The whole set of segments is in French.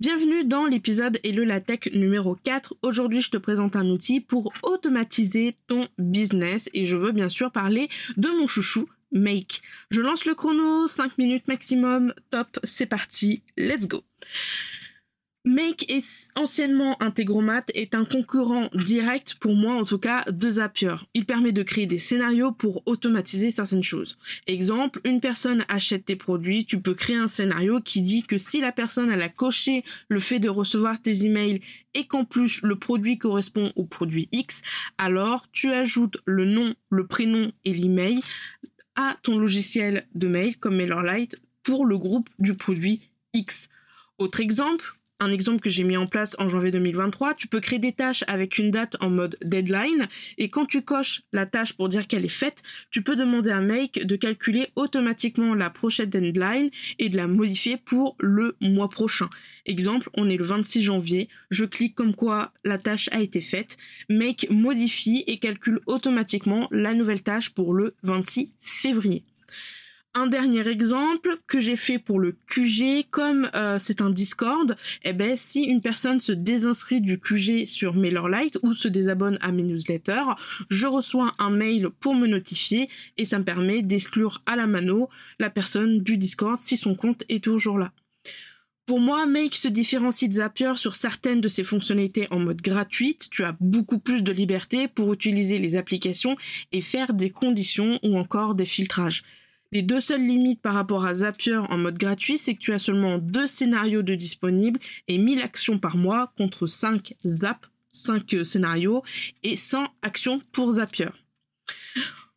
Bienvenue dans l'épisode Hello la Tech numéro 4. Aujourd'hui, je te présente un outil pour automatiser ton business et je veux bien sûr parler de mon chouchou Make. Je lance le chrono, 5 minutes maximum, top, c'est parti, let's go. Make est anciennement Integromat est un concurrent direct pour moi en tout cas de Zapier. Il permet de créer des scénarios pour automatiser certaines choses. Exemple, une personne achète tes produits, tu peux créer un scénario qui dit que si la personne a coché le fait de recevoir tes emails et qu'en plus le produit correspond au produit X, alors tu ajoutes le nom, le prénom et l'email à ton logiciel de mail comme MailerLite pour le groupe du produit X. Autre exemple, un exemple que j'ai mis en place en janvier 2023, tu peux créer des tâches avec une date en mode deadline et quand tu coches la tâche pour dire qu'elle est faite, tu peux demander à Make de calculer automatiquement la prochaine deadline et de la modifier pour le mois prochain. Exemple, on est le 26 janvier, je clique comme quoi la tâche a été faite, Make modifie et calcule automatiquement la nouvelle tâche pour le 26 février. Un dernier exemple que j'ai fait pour le QG, comme euh, c'est un Discord, eh ben si une personne se désinscrit du QG sur MailerLite ou se désabonne à mes newsletters, je reçois un mail pour me notifier et ça me permet d'exclure à la mano la personne du Discord si son compte est toujours là. Pour moi, Make se différencie de Zapier sur certaines de ses fonctionnalités en mode gratuite. Tu as beaucoup plus de liberté pour utiliser les applications et faire des conditions ou encore des filtrages. Les deux seules limites par rapport à Zapier en mode gratuit, c'est que tu as seulement deux scénarios de disponibles et 1000 actions par mois contre 5 Zap, 5 euh, scénarios et 100 actions pour Zapier.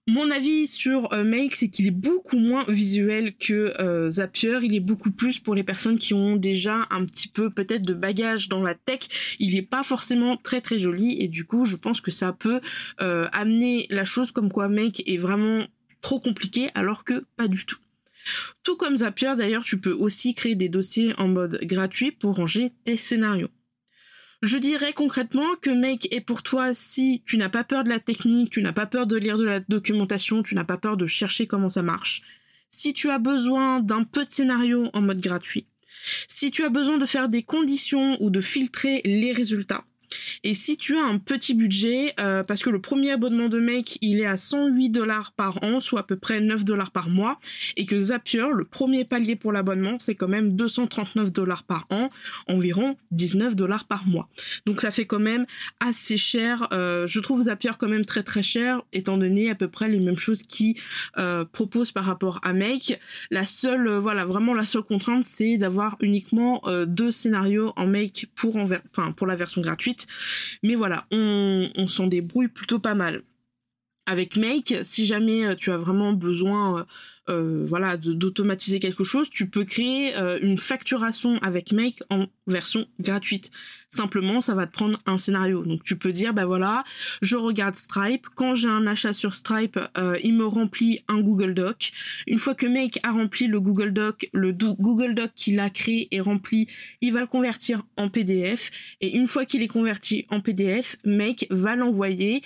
Mon avis sur euh, Make, c'est qu'il est beaucoup moins visuel que euh, Zapier. Il est beaucoup plus pour les personnes qui ont déjà un petit peu peut-être de bagage dans la tech. Il n'est pas forcément très très joli et du coup, je pense que ça peut amener la chose comme quoi Make est vraiment trop compliqué alors que pas du tout. Tout comme Zapier, d'ailleurs, tu peux aussi créer des dossiers en mode gratuit pour ranger tes scénarios. Je dirais concrètement que Make est pour toi si tu n'as pas peur de la technique, tu n'as pas peur de lire de la documentation, tu n'as pas peur de chercher comment ça marche. Si tu as besoin d'un peu de scénario en mode gratuit, si tu as besoin de faire des conditions ou de filtrer les résultats, et si tu as un petit budget, euh, parce que le premier abonnement de Make, il est à 108 dollars par an, soit à peu près 9 dollars par mois, et que Zapier, le premier palier pour l'abonnement, c'est quand même 239 dollars par an, environ 19 dollars par mois. Donc ça fait quand même assez cher. Euh, je trouve Zapier quand même très très cher, étant donné à peu près les mêmes choses qu'ils euh, proposent par rapport à Make. La seule, voilà, vraiment la seule contrainte, c'est d'avoir uniquement deux scénarios en Make pour, pour la version gratuite mais voilà, on, s'en débrouille plutôt pas mal. Avec Make, si jamais euh, tu as vraiment besoin euh, euh, voilà, d'automatiser quelque chose, tu peux créer une facturation avec Make en version gratuite. Simplement, ça va te prendre un scénario. Donc tu peux dire, bah voilà, je regarde Stripe. Quand j'ai un achat sur Stripe, il me remplit un Google Doc. Une fois que Make a rempli le Google Doc, le Google Doc qu'il a créé et rempli, il va le convertir en PDF. Et une fois qu'il est converti en PDF, Make va l'envoyer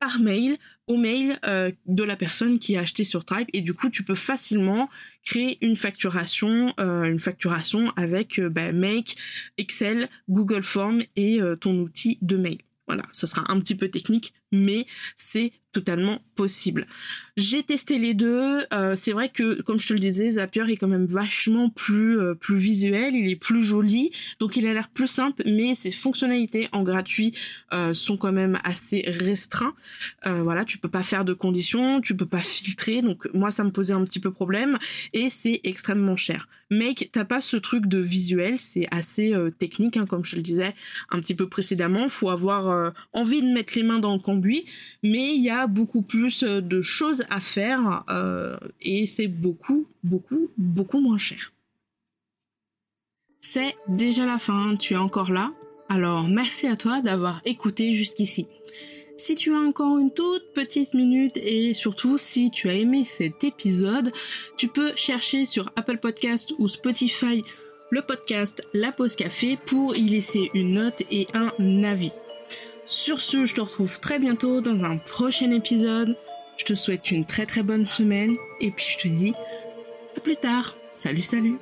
par mail au mail euh, de la personne qui a acheté sur Stripe et du coup tu peux facilement créer une facturation euh, une facturation avec euh, bah, Make, Excel, Google Form et ton outil de mail. Voilà, ça sera un petit peu technique, mais c'est totalement possible. J'ai testé les deux. Euh, c'est vrai que, comme je te le disais, Zapier est quand même vachement plus, euh, plus visuel, il est plus joli, donc il a l'air plus simple, mais ses fonctionnalités en gratuit euh, sont quand même assez restreintes. voilà, tu peux pas faire de conditions, tu peux pas filtrer, donc moi ça me posait un petit peu problème, et c'est extrêmement cher. Make, t'as pas ce truc de visuel, c'est assez technique, hein, comme je le disais un petit peu précédemment. Faut avoir envie de mettre les mains dans le cambouis mais il y a beaucoup plus de choses à faire et c'est beaucoup, beaucoup, beaucoup moins cher. C'est déjà la fin, tu es encore là Alors merci à toi d'avoir écouté jusqu'ici. Si tu as encore une toute petite minute et surtout si tu as aimé cet épisode, tu peux chercher sur Apple Podcast ou Spotify le podcast La Pause Café pour y laisser une note et un avis. Sur ce, je te retrouve très bientôt dans un prochain épisode. Je te souhaite une très très bonne semaine et puis je te dis à plus tard. Salut salut